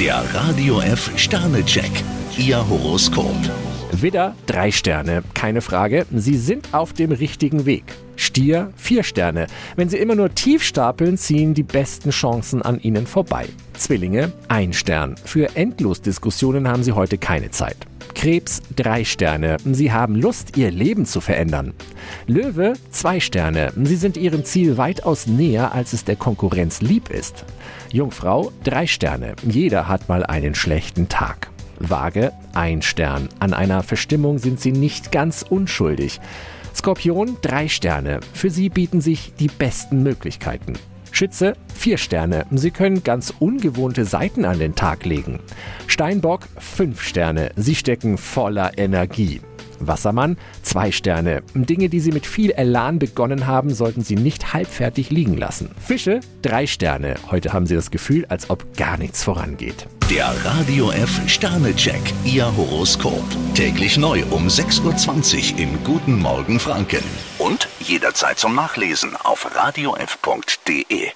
Der Radio F Sternecheck. Ihr Horoskop. Widder, drei Sterne, keine Frage. Sie sind auf dem richtigen Weg. Stier, vier Sterne. Wenn Sie immer nur tief stapeln, ziehen die besten Chancen an Ihnen vorbei. Zwillinge, ein Stern. Für Endlosdiskussionen haben Sie heute keine Zeit. Krebs, drei Sterne. Sie haben Lust, Ihr Leben zu verändern. Löwe, zwei Sterne. Sie sind Ihrem Ziel weitaus näher, als es der Konkurrenz lieb ist. Jungfrau, drei Sterne. Jeder hat mal einen schlechten Tag. Waage, ein Stern. An einer Verstimmung sind Sie nicht ganz unschuldig. Skorpion, drei Sterne. Für Sie bieten sich die besten Möglichkeiten. Schütze, vier Sterne. Sie können ganz ungewohnte Seiten an den Tag legen. Steinbock, fünf Sterne. Sie stecken voller Energie. Wassermann, zwei Sterne. Dinge, die Sie mit viel Elan begonnen haben, sollten Sie nicht halbfertig liegen lassen. Fische, drei Sterne. Heute haben Sie das Gefühl, als ob gar nichts vorangeht. Der Radio F Sternecheck. Ihr Horoskop. Täglich neu um 6.20 Uhr im Guten Morgen Franken. Und jederzeit zum Nachlesen auf radiof.de.